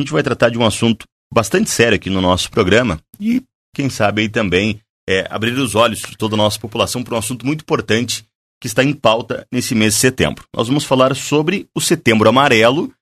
gente vai tratar de um assunto bastante sério aqui no nosso programa e, quem sabe, aí também é, abrir os olhos de toda a nossa população para um assunto muito importante que está em pauta nesse mês de setembro. Nós vamos falar sobre o Setembro Amarelo,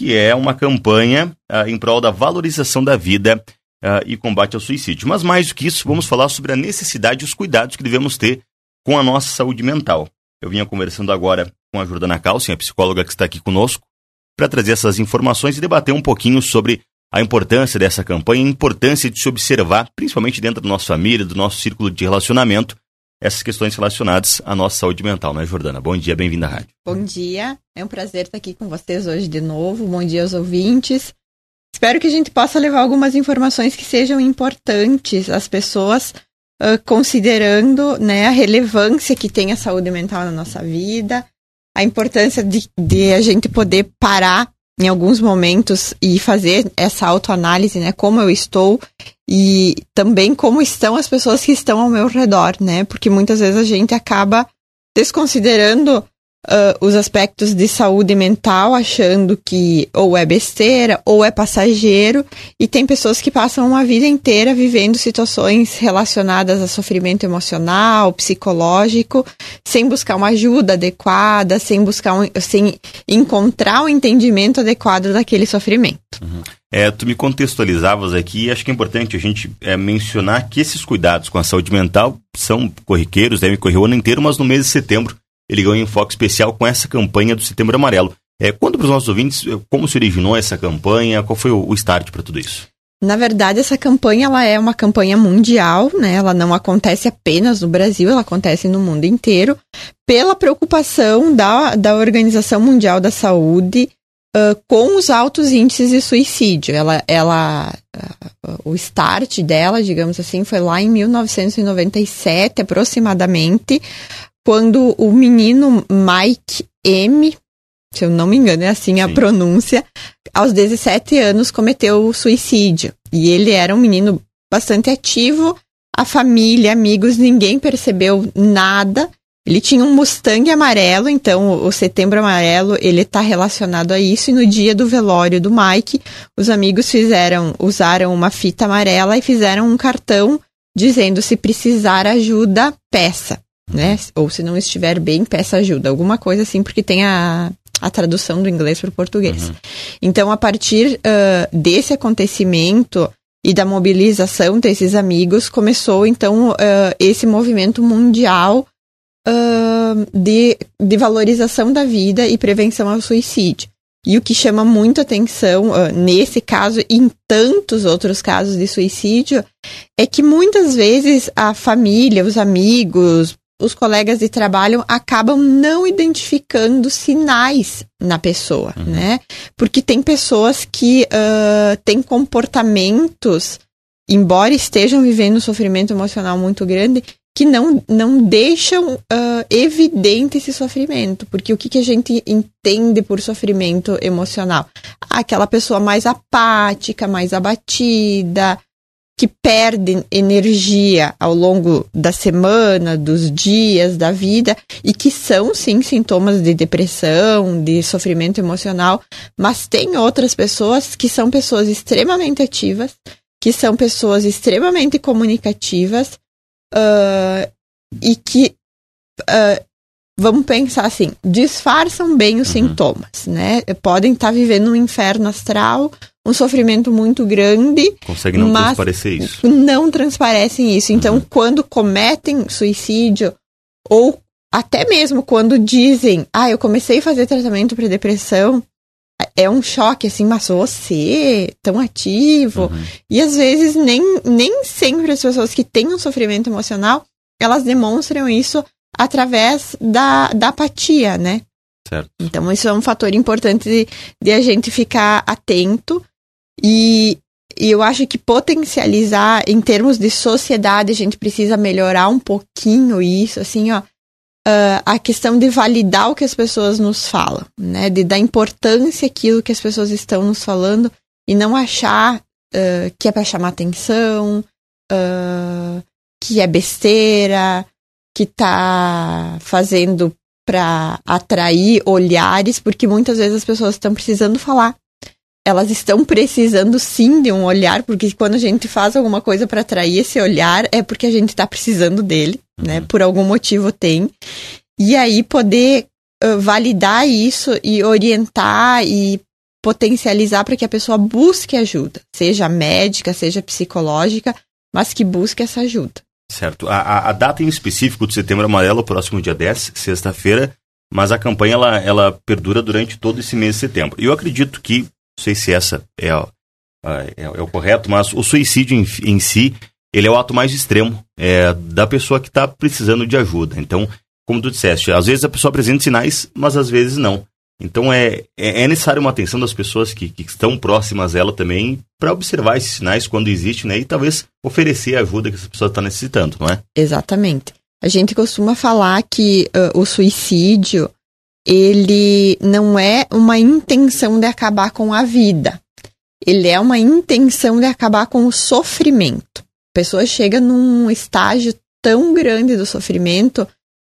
que é uma campanha uh, em prol da valorização da vida uh, e combate ao suicídio. Mas mais do que isso, vamos falar sobre a necessidade e os cuidados que devemos ter com a nossa saúde mental. Eu vinha conversando agora com a Jordana Calcin, a psicóloga que está aqui conosco, para trazer essas informações e debater um pouquinho sobre a importância dessa campanha, a importância de se observar, principalmente dentro da nossa família, do nosso círculo de relacionamento, essas questões relacionadas à nossa saúde mental, né, Jordana? Bom dia, bem-vinda à rádio. Bom dia, é um prazer estar aqui com vocês hoje de novo. Bom dia aos ouvintes. Espero que a gente possa levar algumas informações que sejam importantes às pessoas, uh, considerando né, a relevância que tem a saúde mental na nossa vida, a importância de, de a gente poder parar em alguns momentos e fazer essa autoanálise, né? Como eu estou e também como estão as pessoas que estão ao meu redor, né? Porque muitas vezes a gente acaba desconsiderando uh, os aspectos de saúde mental, achando que ou é besteira ou é passageiro, e tem pessoas que passam uma vida inteira vivendo situações relacionadas a sofrimento emocional, psicológico, sem buscar uma ajuda adequada, sem buscar um, sem encontrar um entendimento adequado daquele sofrimento. Uhum. É, tu me contextualizavas aqui, acho que é importante a gente é, mencionar que esses cuidados com a saúde mental são corriqueiros, devem correr o ano inteiro, mas no mês de setembro ele ganhou um enfoque especial com essa campanha do Setembro Amarelo. É, conta para os nossos ouvintes é, como se originou essa campanha, qual foi o, o start para tudo isso. Na verdade, essa campanha ela é uma campanha mundial, né? Ela não acontece apenas no Brasil, ela acontece no mundo inteiro, pela preocupação da, da Organização Mundial da Saúde uh, com os altos índices de suicídio. Ela, ela uh, o start dela, digamos assim, foi lá em 1997, aproximadamente, quando o menino Mike M, se eu não me engano, é assim Sim. a pronúncia, aos 17 anos cometeu suicídio. E ele era um menino bastante ativo, a família, amigos, ninguém percebeu nada. Ele tinha um Mustang amarelo, então o Setembro Amarelo ele está relacionado a isso. E no dia do velório do Mike, os amigos fizeram, usaram uma fita amarela e fizeram um cartão dizendo se precisar ajuda, peça né? Ou se não estiver bem, peça ajuda. Alguma coisa assim, porque tem a, a tradução do inglês para o português. Uhum. Então, a partir uh, desse acontecimento e da mobilização desses amigos, começou então uh, esse movimento mundial uh, de, de valorização da vida e prevenção ao suicídio. E o que chama muito atenção uh, nesse caso e em tantos outros casos de suicídio é que muitas vezes a família, os amigos, os colegas de trabalho acabam não identificando sinais na pessoa, uhum. né? Porque tem pessoas que uh, têm comportamentos, embora estejam vivendo um sofrimento emocional muito grande, que não, não deixam uh, evidente esse sofrimento. Porque o que, que a gente entende por sofrimento emocional? Aquela pessoa mais apática, mais abatida, que perdem energia ao longo da semana, dos dias, da vida, e que são sim sintomas de depressão, de sofrimento emocional, mas tem outras pessoas que são pessoas extremamente ativas, que são pessoas extremamente comunicativas uh, e que uh, vamos pensar assim, disfarçam bem os uhum. sintomas, né? Podem estar tá vivendo um inferno astral, um sofrimento muito grande. Conseguem não transparecer isso. Não transparecem isso. Então, uhum. quando cometem suicídio, ou até mesmo quando dizem, ah, eu comecei a fazer tratamento para depressão, é um choque, assim, mas você, tão ativo. Uhum. E às vezes nem, nem sempre as pessoas que têm um sofrimento emocional, elas demonstram isso através da, da apatia, né? Certo. Então, isso é um fator importante de, de a gente ficar atento. E, e eu acho que potencializar, em termos de sociedade, a gente precisa melhorar um pouquinho isso, assim, ó. Uh, a questão de validar o que as pessoas nos falam, né? De dar importância àquilo que as pessoas estão nos falando e não achar uh, que é para chamar atenção, uh, que é besteira, que tá fazendo para atrair olhares, porque muitas vezes as pessoas estão precisando falar. elas estão precisando sim de um olhar, porque quando a gente faz alguma coisa para atrair esse olhar, é porque a gente está precisando dele, né? uhum. né? Por algum motivo tem. E aí poder uh, validar isso e orientar e potencializar para que a pessoa busque ajuda, seja médica, seja psicológica, mas que busque essa ajuda. Certo. A, a data em específico do Setembro Amarelo, próximo dia 10, sexta-feira, mas a campanha ela, ela perdura durante todo esse mês de setembro. E eu acredito que não sei se essa é, é, é, é o correto, mas o suicídio em, em, si, ele é o ato mais extremo é, da pessoa que está precisando de ajuda. Então, como tu disseste, às vezes a pessoa apresenta sinais, mas às vezes não. Então é, é, é necessário uma atenção das pessoas que, que estão próximas a ela também para observar esses sinais quando existem né, e talvez oferecer a ajuda que essa pessoa está necessitando, não é? Exatamente. A gente costuma falar que uh, o suicídio ele não é uma intenção de acabar com a vida. Ele é uma intenção de acabar com o sofrimento. A pessoa chega num estágio tão grande do sofrimento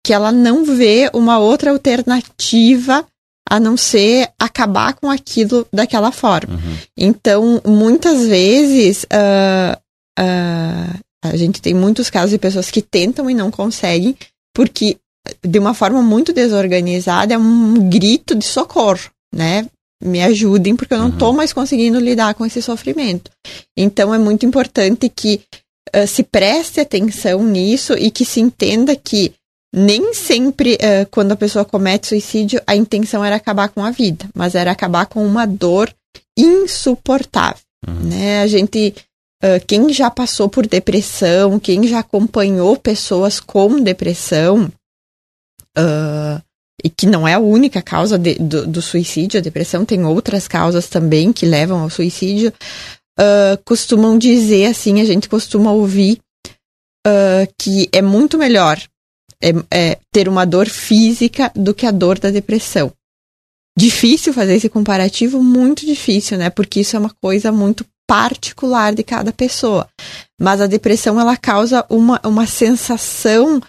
que ela não vê uma outra alternativa a não ser acabar com aquilo daquela forma. Uhum. Então, muitas vezes, uh, uh, a gente tem muitos casos de pessoas que tentam e não conseguem, porque de uma forma muito desorganizada, é um grito de socorro, né? Me ajudem, porque eu não estou uhum. mais conseguindo lidar com esse sofrimento. Então, é muito importante que uh, se preste atenção nisso e que se entenda que nem sempre, uh, quando a pessoa comete suicídio, a intenção era acabar com a vida, mas era acabar com uma dor insuportável. Uhum. Né? A gente, uh, quem já passou por depressão, quem já acompanhou pessoas com depressão, uh, e que não é a única causa de, do, do, suicídio, a depressão tem outras causas também que levam ao suicídio, costumam dizer assim, a gente costuma ouvir que é muito melhor é, é, ter uma dor física do que a dor da depressão. Difícil fazer esse comparativo, muito difícil, né? Porque isso é uma coisa muito particular de cada pessoa. Mas a depressão ela causa uma, uma sensação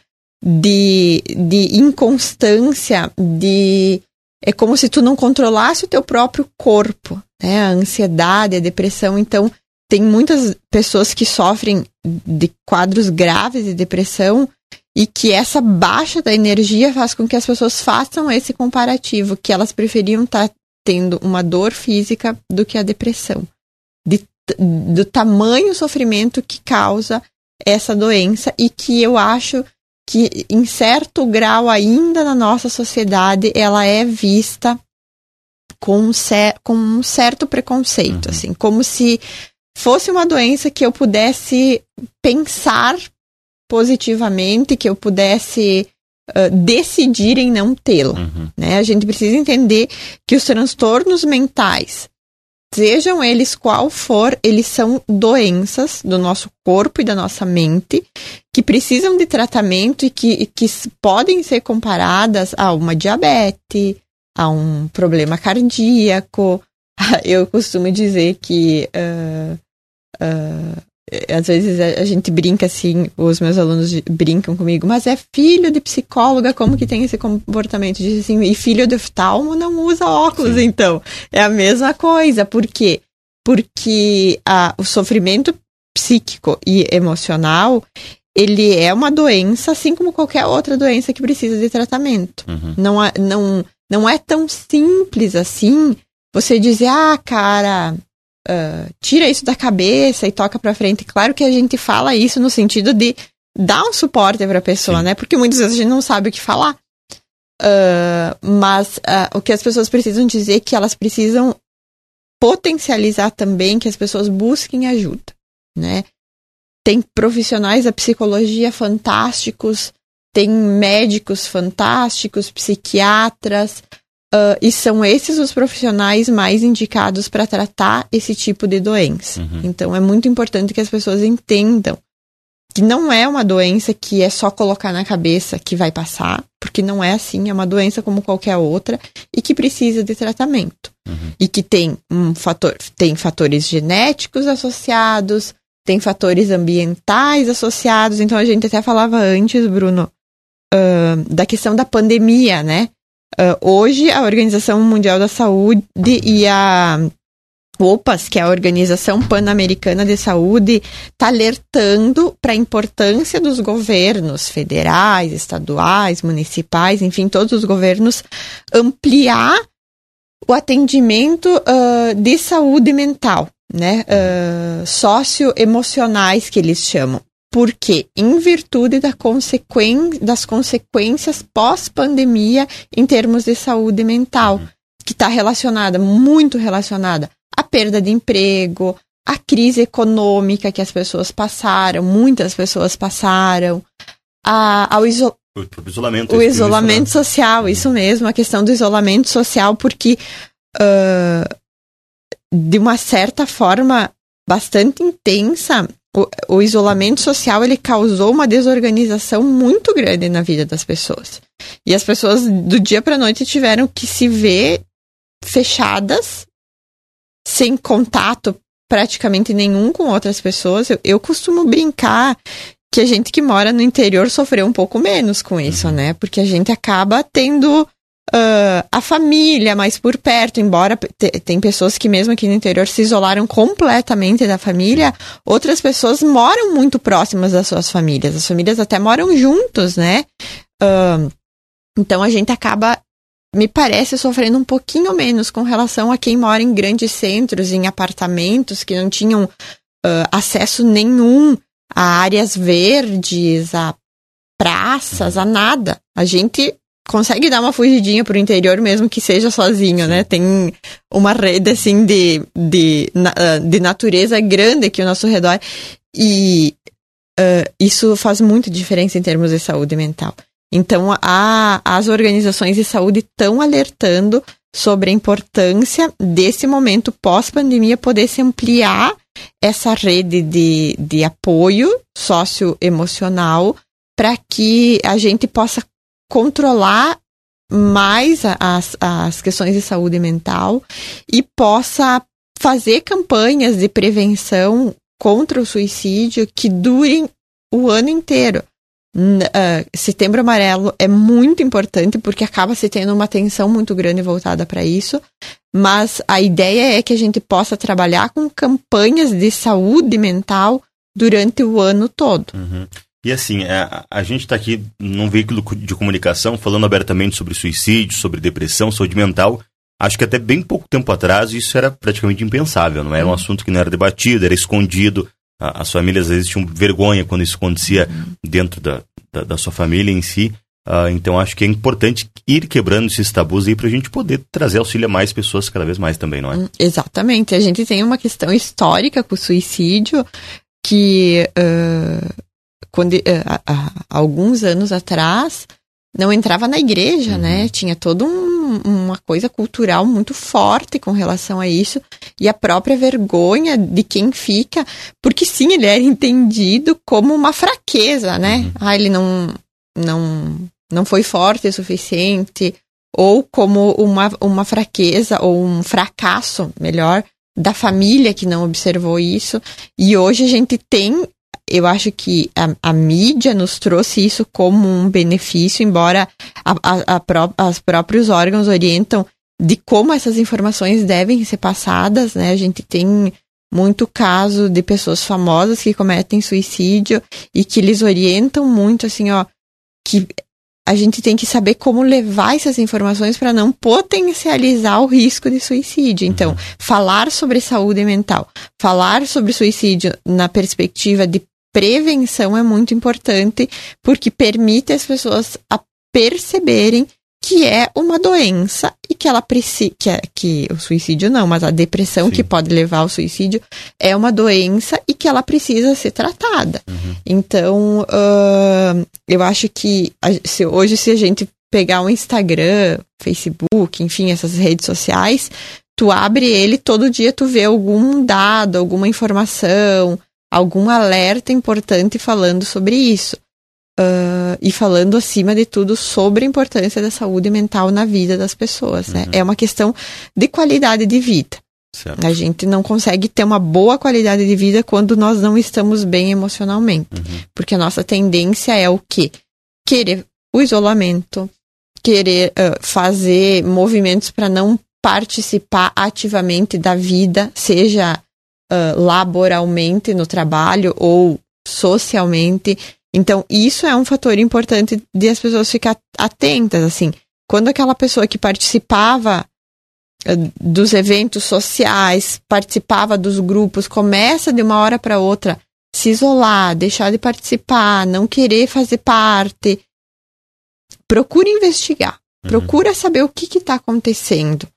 de, de inconstância, de é como se tu não controlasse o teu próprio corpo, né? A ansiedade, a depressão. Então, tem muitas pessoas que sofrem de quadros graves de depressão e que essa baixa da energia faz com que as pessoas façam esse comparativo, que elas preferiam estar tá tendo uma dor física do que a depressão. De, do tamanho sofrimento que causa essa doença e que eu acho que em certo grau ainda na nossa sociedade ela é vista com um, cer com um certo preconceito, uhum. assim, como se fosse uma doença que eu pudesse pensar positivamente, que eu pudesse uh, decidir em não tê-la. Uhum. Né? A gente precisa entender que os transtornos mentais sejam eles qual for, eles são doenças do nosso corpo e da nossa mente que precisam de tratamento e que, que podem ser comparadas a uma diabetes, a um problema cardíaco. Eu costumo dizer que uh, uh, às vezes a, gente brinca assim, os meus alunos brincam comigo, mas é filho de psicóloga, como que tem esse comportamento? Diz assim, e filho de oftalmo não usa óculos, Sim. então. É a mesma coisa. Por quê? Porque a, o sofrimento psíquico e emocional, ele é uma doença, assim como qualquer outra doença que precisa de tratamento. Uhum. Não, é, não, não é tão simples assim você dizer, ah, cara, uh, tira isso da cabeça e toca pra frente. Claro que a gente fala isso no sentido de dar um suporte pra pessoa, Sim. né? Porque muitas vezes a gente não sabe o que falar. Uh, mas uh, o que as pessoas precisam dizer é que elas precisam potencializar também que as pessoas busquem ajuda, né? Tem profissionais da psicologia fantásticos, tem médicos fantásticos, psiquiatras, Uh, e são esses os profissionais mais indicados para tratar esse tipo de doença. Uhum. Então é muito importante que as pessoas entendam que não é uma doença que é só colocar na cabeça que vai passar, porque não é assim, é uma doença como qualquer outra e que precisa de tratamento. Uhum. E que tem um fator, tem fatores genéticos associados, tem fatores ambientais associados. Então a gente até falava antes, Bruno, uh, da questão da pandemia, né? Uh, hoje, a Organização Mundial da Saúde e a OPAS, que é a Organização Pan-Americana de Saúde, está alertando para a importância dos governos federais, estaduais, municipais, enfim, todos os governos ampliar o atendimento uh, de saúde mental, né? Uh, socioemocionais que eles chamam. Porque, em virtude da consequen das consequências pós-pandemia em termos de saúde mental, uhum. que está relacionada, muito relacionada a perda de emprego, a crise econômica que as pessoas passaram, muitas pessoas passaram, a, ao iso o isolamento, o isolamento isso, né? social, isso mesmo, a questão do isolamento social, porque uh, de uma certa forma bastante intensa, o, o, isolamento social ele causou uma desorganização muito grande na vida das pessoas. E as pessoas do dia para noite tiveram que se ver fechadas sem contato praticamente nenhum com outras pessoas. Eu, eu costumo brincar que a gente que mora no interior sofreu um pouco menos com isso, uhum. né? Porque a gente acaba tendo uh, a família mais por perto, embora tem pessoas que mesmo aqui no interior se isolaram completamente da família, outras pessoas moram muito próximas das suas famílias. As famílias até moram juntos, né? Uh, então a gente acaba me parece sofrendo um pouquinho menos com relação a quem mora em grandes centros, em apartamentos que não tinham uh, acesso nenhum a áreas verdes, a praças, a nada. A gente consegue dar uma fugidinha pro interior mesmo que seja sozinho, né? Tem uma rede assim de, de, ah, de natureza grande aqui ao nosso redor e uh, isso faz muita diferença em termos de saúde mental. Então, a, as organizações de saúde estão alertando sobre a importância desse momento pós-pandemia poder se ampliar essa rede de, de apoio socioemocional para que a gente possa controlar mais as, as questões de saúde mental e possa fazer campanhas de prevenção contra o suicídio que durem o ano inteiro. Uh, Setembro Amarelo é muito importante porque acaba se tendo uma atenção muito grande voltada para isso, mas a ideia é que a gente possa trabalhar com campanhas de saúde mental durante o ano todo. Uhum. E assim, a, a gente está aqui num veículo de comunicação falando abertamente sobre suicídio, sobre depressão, saúde mental. Acho que até bem pouco tempo atrás isso era praticamente impensável, não era um uhum. assunto que não era debatido, era escondido as famílias às vezes tinham vergonha quando isso acontecia uhum. dentro da, da, da, sua família em si. Uh, então acho que é importante ir quebrando esses tabus aí para a gente poder trazer auxílio a mais pessoas cada vez mais também, não é? Hum, exatamente. A gente tem uma questão histórica com o suicídio que uh, quando, uh, há alguns anos atrás não entrava na igreja, né? uhum. né? Tinha toda um, uma coisa cultural muito forte com relação a isso. E a própria vergonha de quem fica, porque sim, ele era entendido como uma fraqueza, né? Uhum. Ah, ele não, não, não foi forte o suficiente, ou como uma, uma fraqueza, ou um fracasso, melhor, da família que não observou isso. E hoje a gente tem eu acho que a, a, mídia nos trouxe isso como um benefício, embora a, a, pró os próprios órgãos orientam de como essas informações devem ser passadas, né? A gente tem muito caso de pessoas famosas que cometem suicídio e que eles orientam muito assim, ó, que a gente tem que saber como levar essas informações para não potencializar o risco de suicídio. Então, uhum. falar sobre saúde mental, falar sobre suicídio na perspectiva de prevenção é muito importante porque permite as pessoas a perceberem que é uma doença e que ela precisa que, é, que o suicídio não, mas a depressão Sim. que pode levar ao suicídio é uma doença e que ela precisa ser tratada. Uhum. Então, uh, eu acho que a, se, hoje se a gente pegar o Instagram, Facebook, enfim, essas redes sociais, tu abre ele todo dia tu vê algum dado, alguma informação, algum alerta importante falando sobre isso. Uh, e falando, acima de tudo, sobre a importância da saúde mental na vida das pessoas. Né? Uhum. É uma questão de qualidade de vida. Certo. A gente não consegue ter uma boa qualidade de vida quando nós não estamos bem emocionalmente. Uhum. Porque a nossa tendência é o quê? Querer o isolamento, querer uh, fazer movimentos para não participar ativamente da vida, seja uh, laboralmente no trabalho ou socialmente. Então, isso é um fator importante de as pessoas ficar atentas, assim. Quando aquela pessoa que participava uh, dos eventos sociais, participava dos grupos, começa de uma hora para outra se isolar, deixar de participar, não querer fazer parte, procure investigar, uhum. procura saber o que está acontecendo,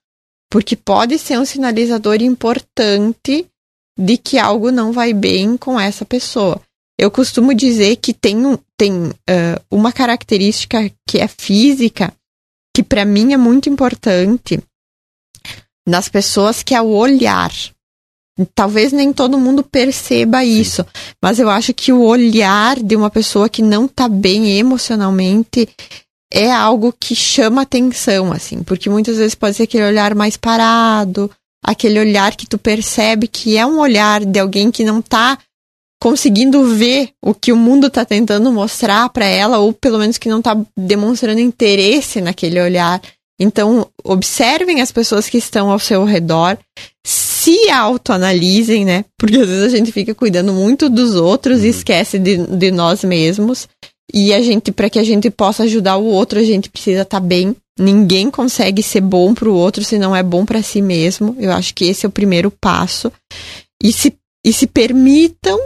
porque pode ser um sinalizador importante de que algo não vai bem com essa pessoa. Eu costumo dizer que tem, um, tem uh, uma característica que é física, que para mim é muito importante nas pessoas, que é o olhar. Talvez nem todo mundo perceba isso, mas eu acho que o olhar de uma pessoa que não tá bem emocionalmente é algo que chama atenção, assim, porque muitas vezes pode ser aquele olhar mais parado, aquele olhar que tu percebe que é um olhar de alguém que não tá conseguindo ver o que o mundo tá tentando mostrar para ela, ou pelo menos que não tá demonstrando interesse naquele olhar. Então, observem as pessoas que estão ao seu redor, se autoanalisem, né? Porque às vezes a gente fica cuidando muito dos outros e uhum. esquece de, de nós mesmos. E a gente, para que a gente possa ajudar o outro, a gente precisa estar tá bem. Ninguém consegue ser bom para o outro se não é bom para si mesmo. Eu acho que esse é o primeiro passo. E se, e se permitam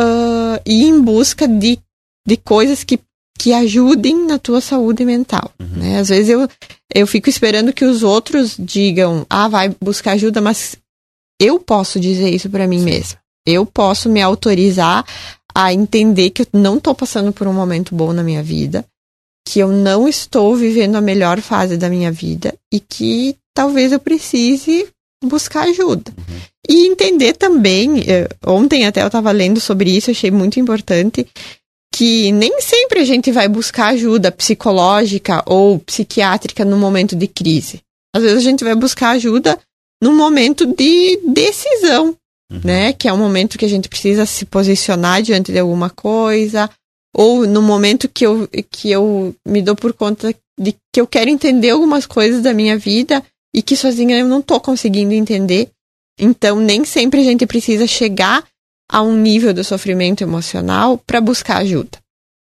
uh, ir em busca de, de coisas que, que ajudem na tua saúde mental. Uhum. Né? Às vezes eu, eu fico esperando que os outros digam, ah, vai buscar ajuda, mas eu posso dizer isso para mim mesma. Eu posso me autorizar a entender que eu não estou passando por um momento bom na minha vida, que eu não estou vivendo a melhor fase da minha vida e que talvez eu precise buscar ajuda. Uhum. E entender também, eh, ontem até eu estava lendo sobre isso, achei muito importante, que nem sempre a gente vai buscar ajuda psicológica ou psiquiátrica no momento de crise. Às vezes a gente vai buscar ajuda num momento de decisão, uhum. né? Que é um momento que a gente precisa se posicionar diante de alguma coisa, ou no momento que eu, que eu me dou por conta de que eu quero entender algumas coisas da minha vida e que sozinha eu não estou conseguindo entender. Então, nem sempre a gente precisa chegar a um nível de sofrimento emocional para buscar ajuda.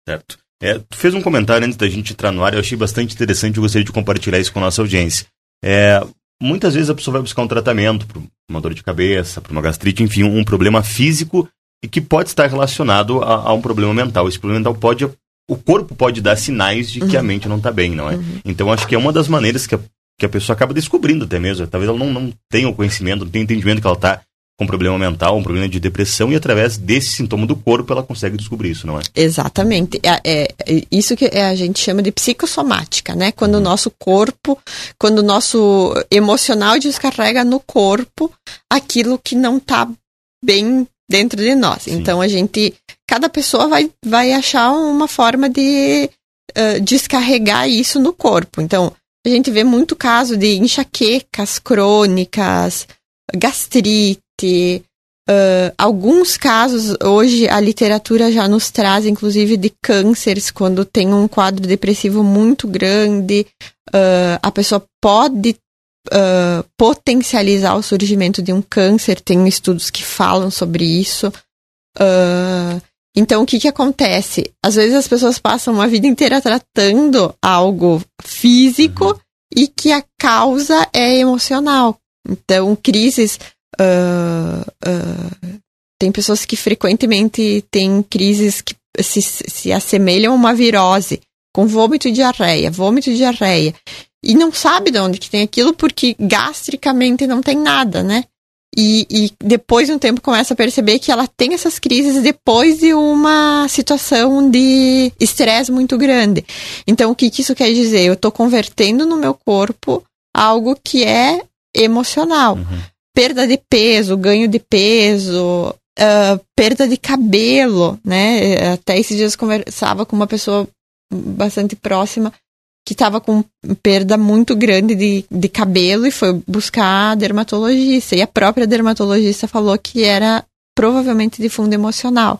Certo. É, tu fez um comentário antes da gente entrar no ar, eu achei bastante interessante, eu gostaria de compartilhar isso com a nossa audiência. É, muitas vezes a pessoa vai buscar um tratamento para uma dor de cabeça, para uma gastrite, enfim, um problema físico e que pode estar relacionado a, a, um problema mental. Esse problema mental pode. O corpo pode dar sinais de que uhum. a mente não está bem, não é? Uhum. Então acho que é uma das maneiras que a, que a pessoa acaba descobrindo até mesmo. Talvez ela não, não tenha o conhecimento, não tenha o entendimento que ela está com problema mental, um problema de depressão, e através desse sintoma do corpo ela consegue descobrir isso, não é? Exatamente. É, é, é isso que a gente chama de psicossomática, né? Quando uhum. o nosso corpo, quando o nosso emocional descarrega no corpo aquilo que não está bem dentro de nós. Sim. Então a gente, cada pessoa vai, vai achar uma forma de uh, descarregar isso no corpo. Então a gente vê muito caso de enxaquecas crônicas, gastrite, uh, alguns casos, hoje a literatura já nos traz, inclusive, de cânceres, quando tem um quadro depressivo muito grande, uh, a pessoa pode uh, potencializar o surgimento de um câncer, tem estudos que falam sobre isso. então, o que, que acontece? Às vezes as pessoas passam uma vida inteira tratando algo físico uhum. e que a causa é emocional. Então, crises Uh, uh, tem pessoas que frequentemente têm crises que se, se assemelham a uma virose, com vômito e diarreia, vômito e diarreia. E não sabe de onde que tem aquilo porque gastricamente não tem nada, né? E, e, depois de um tempo começa a perceber que ela tem essas crises depois de uma situação de estresse muito grande. Então, o que, que isso quer dizer? Eu estou convertendo no meu corpo algo que é emocional. Uhum perda de peso, ganho de peso, uh, perda de cabelo, né? Até esses dias eu conversava com uma pessoa bastante próxima que estava com perda muito grande de, de cabelo e foi buscar a dermatologista. E a própria dermatologista falou que era provavelmente de fundo emocional.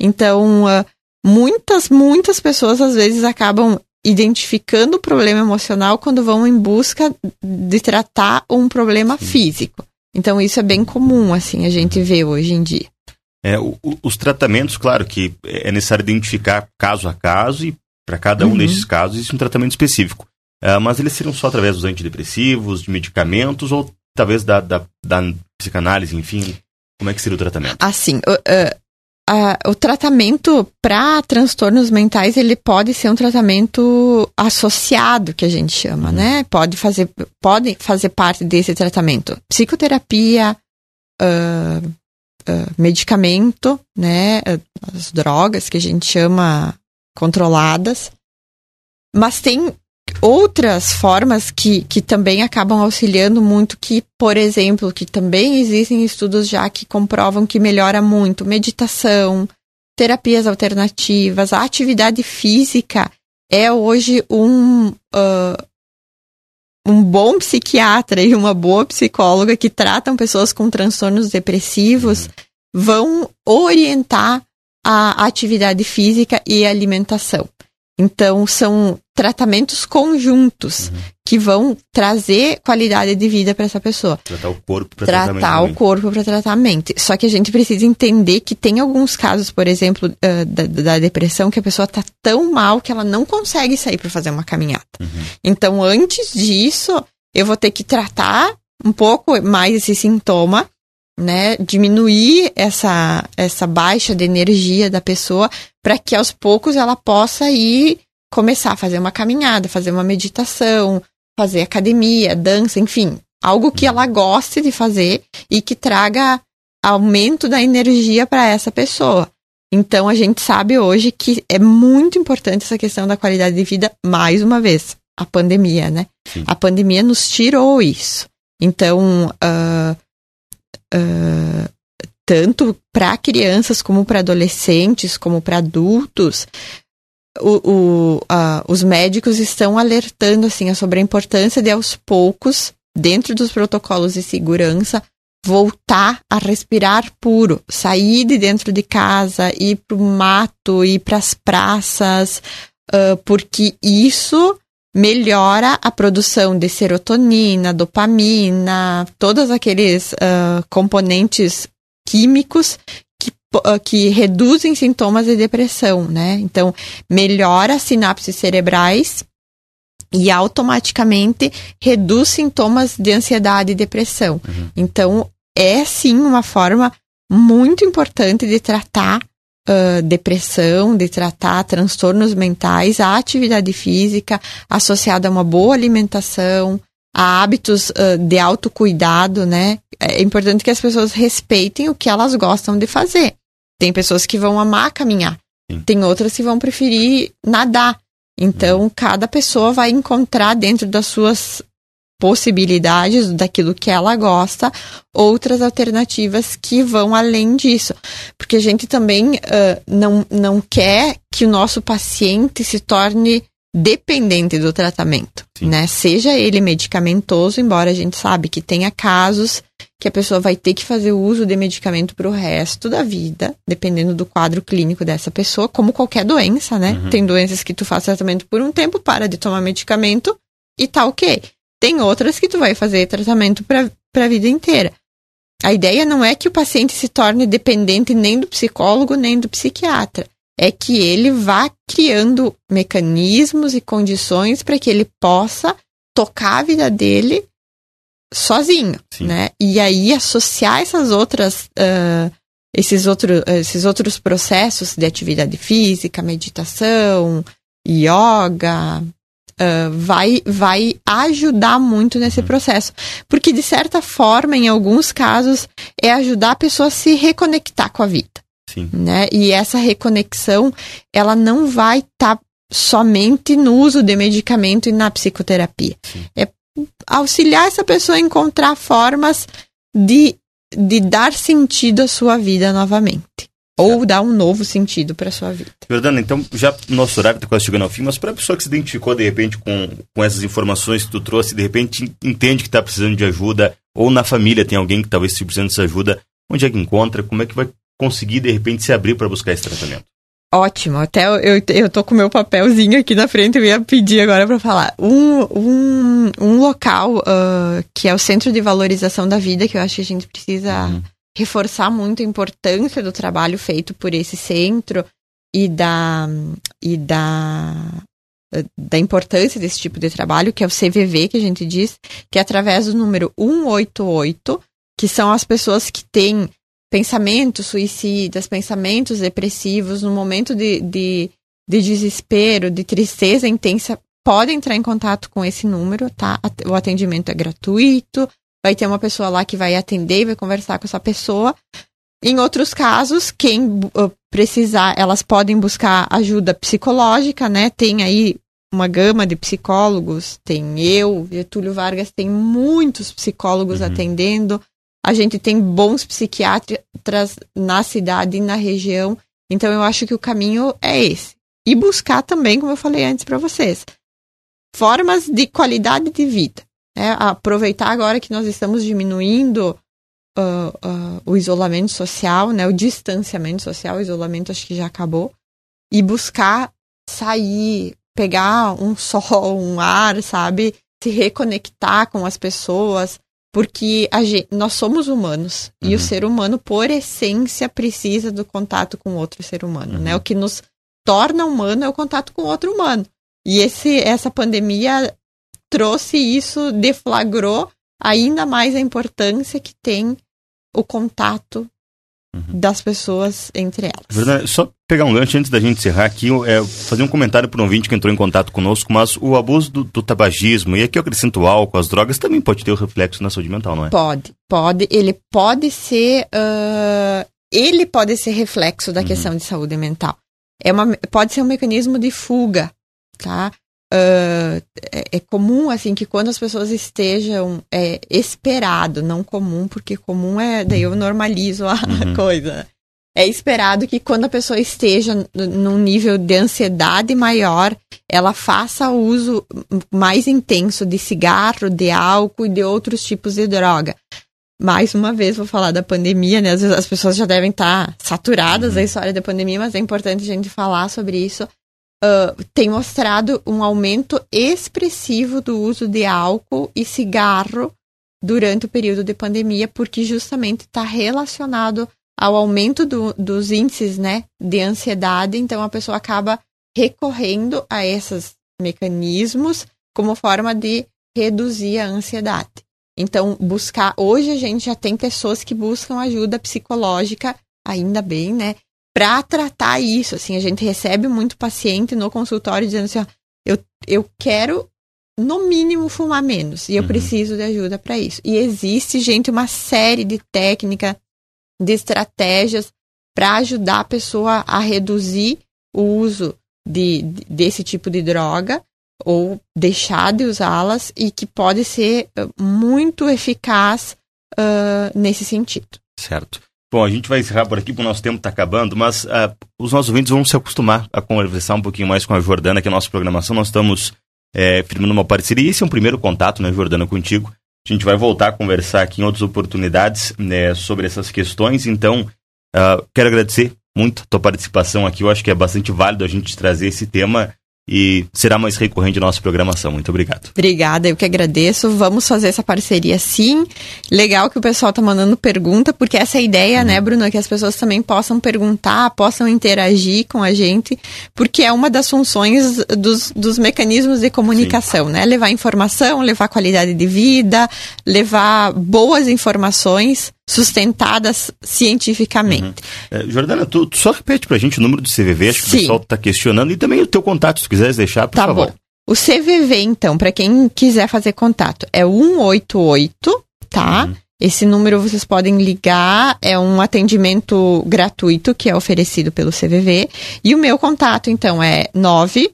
Então, uh, muitas, muitas pessoas às vezes acabam identificando o problema emocional quando vão em busca de tratar um problema físico. Então isso é bem comum, assim, a gente vê hoje em dia. É, o, os tratamentos, claro que é necessário identificar caso a caso e para cada um uhum. desses casos existe um tratamento específico. Uh, mas eles seriam só através dos antidepressivos, de medicamentos ou talvez da, da, da psicanálise, enfim? Como é que seria o tratamento? Assim, uh, uh, o tratamento para transtornos mentais ele pode ser um tratamento associado que a gente chama, uhum. né? Pode fazer, pode fazer parte desse tratamento. Psicoterapia, uh, medicamento, né? As drogas que a gente chama controladas. Mas tem outras formas que, que também acabam auxiliando muito, que, por exemplo, que também existem estudos já que comprovam que melhora muito meditação, terapias alternativas, a atividade física é hoje um, uh, um bom psiquiatra e uma boa psicóloga que tratam pessoas com transtornos depressivos uhum. vão orientar a atividade física e alimentação. Então, são tratamentos conjuntos uhum. que vão trazer qualidade de vida para essa pessoa. Tratar o corpo para tratamento. Tratar o corpo para tratamento. Só que a gente precisa entender que tem alguns casos, por exemplo, uh, da, da, depressão, que a pessoa está tão mal que ela não consegue sair para fazer uma caminhada. Uhum. Então, antes disso, eu vou ter que tratar um pouco mais esse sintoma né, diminuir essa, essa baixa de energia da pessoa para que aos poucos ela possa ir começar a fazer uma caminhada, fazer uma meditação, fazer academia, dança, enfim, algo que ela goste de fazer e que traga aumento da energia para essa pessoa. Então a gente sabe hoje que é muito importante essa questão da qualidade de vida, mais uma vez, a pandemia, né? Sim. A pandemia nos tirou isso. Então, uh, uh, tanto para crianças como para adolescentes, como para adultos, o, o, uh, os médicos estão alertando assim sobre a importância de aos poucos, dentro dos protocolos de segurança, voltar a respirar puro, sair de dentro de casa, ir para o mato, ir para as praças, uh, porque isso melhora a produção de serotonina, dopamina, todos aqueles uh, componentes químicos que, uh, que reduzem sintomas de depressão, né? Então, melhora as sinapses cerebrais e automaticamente reduz sintomas de ansiedade e depressão. Uhum. Então, é sim uma forma muito importante de tratar uh, depressão, de tratar transtornos mentais, a atividade física associada a uma boa alimentação, a hábitos uh, de autocuidado, né? É importante que as pessoas respeitem o que elas gostam de fazer. Tem pessoas que vão amar caminhar, Sim. tem outras que vão preferir nadar. Então, uhum. cada pessoa vai encontrar dentro das suas possibilidades daquilo que ela gosta, outras alternativas que vão além disso. Porque a gente também uh, não, não quer que o nosso paciente se torne dependente do tratamento, Sim. né? Seja ele medicamentoso, embora a gente sabe que tenha casos que a pessoa vai ter que fazer uso de medicamento para o resto da vida, dependendo do quadro clínico dessa pessoa, como qualquer doença, né? Uhum. Tem doenças que tu faz tratamento por um tempo, para de tomar medicamento e tá ok. Tem outras que tu vai fazer tratamento para a vida inteira. A ideia não é que o paciente se torne dependente nem do psicólogo nem do psiquiatra. É que ele vá criando mecanismos e condições para que ele possa tocar a vida dele sozinho, Sim. né? E aí associar essas outras, uh, esses, outro, esses outros processos de atividade física, meditação, yoga, uh, vai, vai ajudar muito nesse processo. Porque, de certa forma, em alguns casos, é ajudar a pessoa a se reconectar com a vida. Sim. Né? E essa reconexão, ela não vai estar tá somente no uso de medicamento e na psicoterapia. Sim. É auxiliar essa pessoa a encontrar formas de, de dar sentido à sua vida novamente ou dar um novo sentido para sua vida. Jordana, então já nosso horário está quase chegando ao fim, mas para a pessoa que se identificou de repente com, com essas informações que tu trouxe, de repente entende que está precisando de ajuda, ou na família tem alguém que talvez esteja precisando dessa ajuda, onde é que encontra, como é que vai conseguir de repente se abrir para buscar esse tratamento? Ótimo, até eu, eu, eu tô com meu papelzinho aqui na frente, eu ia pedir agora para falar. Um, um, um local uh, que é o Centro de Valorização da Vida, que eu acho que a gente precisa uhum. Reforçar muito a importância do trabalho feito por esse centro e da, e da, da importância desse tipo de trabalho, que é o CVV, que a gente diz, que é através do número 188, que são as pessoas que têm pensamentos suicidas, pensamentos depressivos, no momento de, de, de desespero, de tristeza intensa, podem entrar em contato com esse número, tá? O atendimento é gratuito, vai ter uma pessoa lá que vai atender e vai conversar com essa pessoa. Em outros casos, quem uh, precisar, elas podem buscar ajuda psicológica, né? Tem aí uma gama de psicólogos, tem eu, Getúlio Vargas, tem muitos psicólogos uhum. atendendo. A gente tem bons psiquiatras na cidade e na região. Então eu acho que o caminho é esse. E buscar também, como eu falei antes para vocês, formas de qualidade de vida. Né? Aproveitar agora que nós estamos diminuindo uh, uh, o isolamento social, né? o distanciamento social, o isolamento acho que já acabou, e buscar sair, pegar um sol, um ar, sabe? Se reconectar com as pessoas, porque gente, nós somos humanos uhum. e o uhum. ser humano, por essência, precisa do contato com outro ser humano, né? uhum. né? O que nos torna humano é o contato com outro humano. E esse, essa pandemia trouxe isso, deflagrou ainda mais a importância que tem o contato uhum. das pessoas entre elas. Verdade. Só pegar um gancho antes da gente encerrar aqui, é, fazer um comentário para um ouvinte que entrou em contato conosco, mas o abuso do, do, tabagismo, e aqui eu acrescento o álcool, as drogas, também pode ter o um reflexo na saúde mental, não é? Pode, pode. Ele pode ser. Uh, ele pode ser reflexo da uhum. questão de saúde mental. É uma, pode ser um mecanismo de fuga, tá? Uh, é, comum assim que quando as pessoas estejam é, esperado, não comum, porque comum é daí eu normalizo a uhum. coisa. É esperado que quando a pessoa esteja num nível de ansiedade maior, ela faça uso mais intenso de cigarro, de álcool e de outros tipos de droga. Mais uma vez vou falar da pandemia, né? Às vezes as pessoas já devem estar saturadas uhum. da história da pandemia, mas é importante a gente falar sobre isso uh, tem mostrado um aumento expressivo do uso de álcool e cigarro durante o período de pandemia, porque justamente está relacionado ao aumento do, dos índices né, de ansiedade, então a pessoa acaba recorrendo a esses mecanismos como forma de reduzir a ansiedade. Então, buscar. Hoje a gente já tem pessoas que buscam ajuda psicológica, ainda bem, né? Para tratar isso. Assim, a gente recebe muito paciente no consultório dizendo assim: ó, eu, eu quero no mínimo fumar menos e eu uhum. preciso de ajuda para isso. E existe, gente, uma série de técnicas, de estratégias para ajudar a pessoa a reduzir o uso de, de, desse tipo de droga ou deixar de usá-las e que pode ser muito eficaz uh, nesse sentido. Certo. Bom, a gente vai encerrar por aqui, porque o nosso tempo está acabando, mas uh, os nossos ouvintes vão se acostumar a conversar um pouquinho mais com a Jordana, que é a nossa programação. Nós estamos é, firmando uma parceria esse é um primeiro contato, né, Jordana, contigo. A gente vai voltar a conversar aqui em outras oportunidades né, sobre essas questões. Então, uh, quero agradecer muito a tua participação aqui. Eu acho que é bastante válido a gente trazer esse tema e será mais recorrente nossa programação. Muito obrigado. Obrigada, eu que agradeço. Vamos fazer essa parceria sim. Legal que o pessoal tá mandando pergunta, porque essa é a ideia, né, uhum. né, Bruno, é que as pessoas também possam perguntar, possam interagir com a gente, porque é uma das funções dos, dos mecanismos de comunicação, sim. né? Levar informação, levar qualidade de vida, levar boas informações sustentadas cientificamente. Uhum. É, Jordana, tu, tu, só repete pra gente o número do CVV, acho que Sim. o pessoal tá questionando, e também o teu contato, se quiseres deixar, por tá favor. Bom. O CVV, então, para quem quiser fazer contato, é 188, tá? Uhum. Esse número vocês podem ligar, é um atendimento gratuito que é oferecido pelo CVV. E o meu contato, então, é 9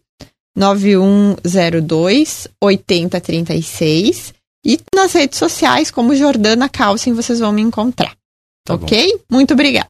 9102 8036 e nas redes sociais, como Jordana Calcin, vocês vão me encontrar. Tá ok? Bom. Muito obrigada.